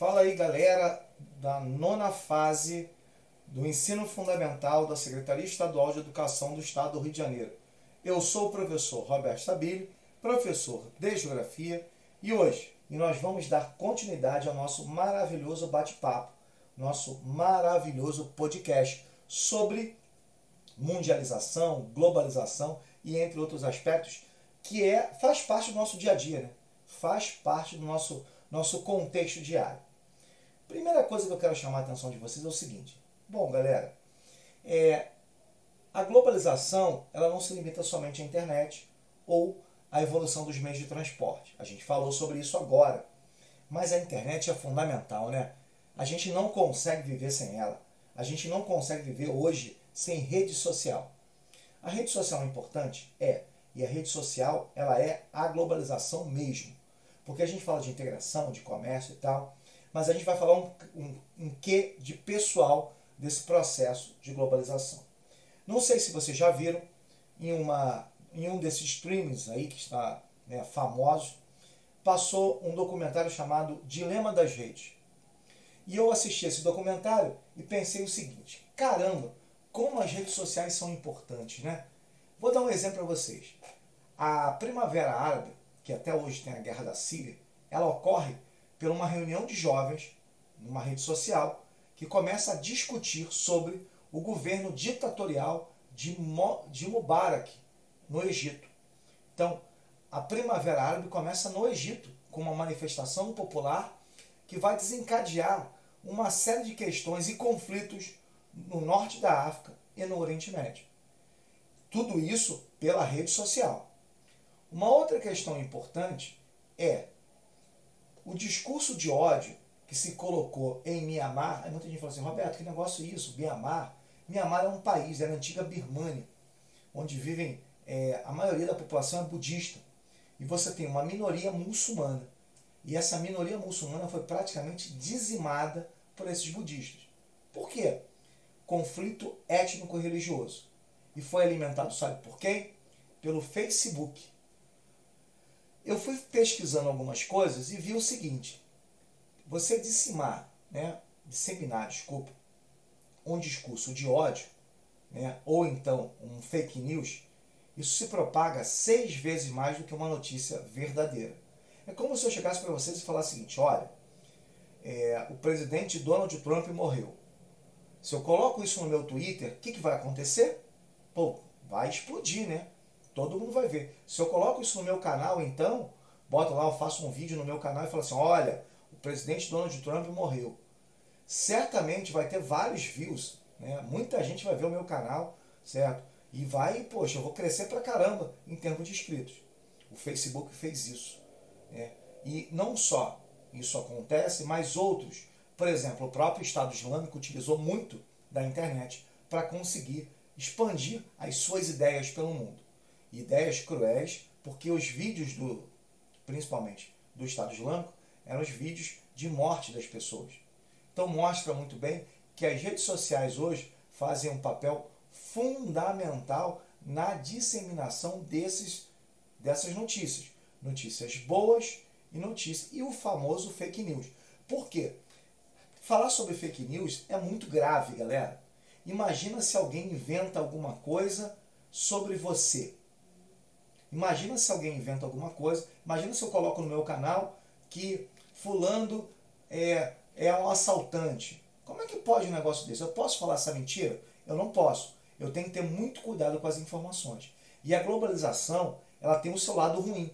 Fala aí, galera da nona fase do ensino fundamental da Secretaria Estadual de Educação do Estado do Rio de Janeiro. Eu sou o professor Roberto Stabile, professor de Geografia, e hoje nós vamos dar continuidade ao nosso maravilhoso bate-papo, nosso maravilhoso podcast sobre mundialização, globalização e entre outros aspectos que é faz parte do nosso dia a dia, né? faz parte do nosso, nosso contexto diário. Primeira coisa que eu quero chamar a atenção de vocês é o seguinte. Bom, galera, é, a globalização ela não se limita somente à internet ou à evolução dos meios de transporte. A gente falou sobre isso agora. Mas a internet é fundamental, né? A gente não consegue viver sem ela. A gente não consegue viver hoje sem rede social. A rede social é importante? É. E a rede social, ela é a globalização mesmo. Porque a gente fala de integração, de comércio e tal, mas a gente vai falar um, um, um quê de pessoal desse processo de globalização. Não sei se vocês já viram em, uma, em um desses streams aí que está né, famoso, passou um documentário chamado Dilema das Redes. E eu assisti esse documentário e pensei o seguinte: caramba, como as redes sociais são importantes, né? Vou dar um exemplo para vocês. A Primavera Árabe, que até hoje tem a guerra da Síria, ela ocorre por uma reunião de jovens numa rede social que começa a discutir sobre o governo ditatorial de, de Mubarak no Egito. Então, a Primavera Árabe começa no Egito com uma manifestação popular que vai desencadear uma série de questões e conflitos no norte da África e no Oriente Médio. Tudo isso pela rede social. Uma outra questão importante é o discurso de ódio que se colocou em Mianmar. Aí muita gente fala assim, Roberto, que negócio é isso? Mianmar? Mianmar é um país, é a antiga Birmânia, onde vivem, é, a maioria da população é budista. E você tem uma minoria muçulmana. E essa minoria muçulmana foi praticamente dizimada por esses budistas. Por quê? Conflito étnico-religioso. E foi alimentado, sabe por quem? Pelo Facebook. Eu fui pesquisando algumas coisas e vi o seguinte: você disseminar, né, disseminar, desculpa, um discurso de ódio, né, ou então um fake news, isso se propaga seis vezes mais do que uma notícia verdadeira. É como se eu chegasse para vocês e falasse o seguinte: olha, é, o presidente Donald Trump morreu. Se eu coloco isso no meu Twitter, o que, que vai acontecer? Pô, vai explodir, né? Todo mundo vai ver. Se eu coloco isso no meu canal, então, boto lá, eu faço um vídeo no meu canal e falo assim: olha, o presidente Donald Trump morreu. Certamente vai ter vários views, né? Muita gente vai ver o meu canal, certo? E vai, poxa, eu vou crescer pra caramba em termos de inscritos. O Facebook fez isso. Né? E não só isso acontece, mas outros. Por exemplo, o próprio Estado Islâmico utilizou muito da internet para conseguir expandir as suas ideias pelo mundo ideias cruéis, porque os vídeos do, principalmente do Estado Islâmico, eram os vídeos de morte das pessoas. Então mostra muito bem que as redes sociais hoje fazem um papel fundamental na disseminação desses, dessas notícias. Notícias boas e notícias. E o famoso fake news. Por quê? Falar sobre fake news é muito grave, galera. Imagina se alguém inventa alguma coisa sobre você. Imagina se alguém inventa alguma coisa. Imagina se eu coloco no meu canal que fulano é, é um assaltante. Como é que pode um negócio desse? Eu posso falar essa mentira? Eu não posso. Eu tenho que ter muito cuidado com as informações. E a globalização, ela tem o seu lado ruim.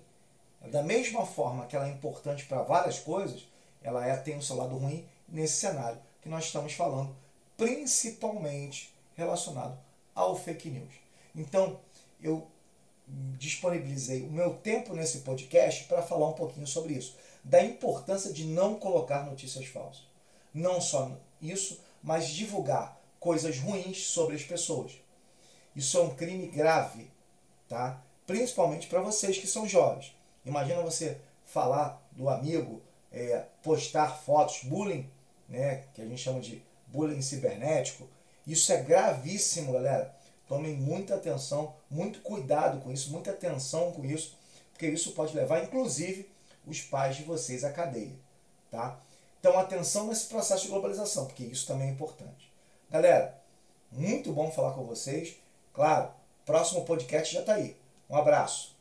Da mesma forma que ela é importante para várias coisas, ela é, tem o seu lado ruim nesse cenário que nós estamos falando, principalmente relacionado ao fake news. Então, eu disponibilizei o meu tempo nesse podcast para falar um pouquinho sobre isso, da importância de não colocar notícias falsas. Não só isso, mas divulgar coisas ruins sobre as pessoas. Isso é um crime grave, tá? Principalmente para vocês que são jovens. Imagina você falar do amigo, é, postar fotos, bullying, né, que a gente chama de bullying cibernético. Isso é gravíssimo, galera. Tomem muita atenção, muito cuidado com isso, muita atenção com isso, porque isso pode levar, inclusive, os pais de vocês à cadeia. Tá? Então, atenção nesse processo de globalização, porque isso também é importante. Galera, muito bom falar com vocês. Claro, próximo podcast já está aí. Um abraço.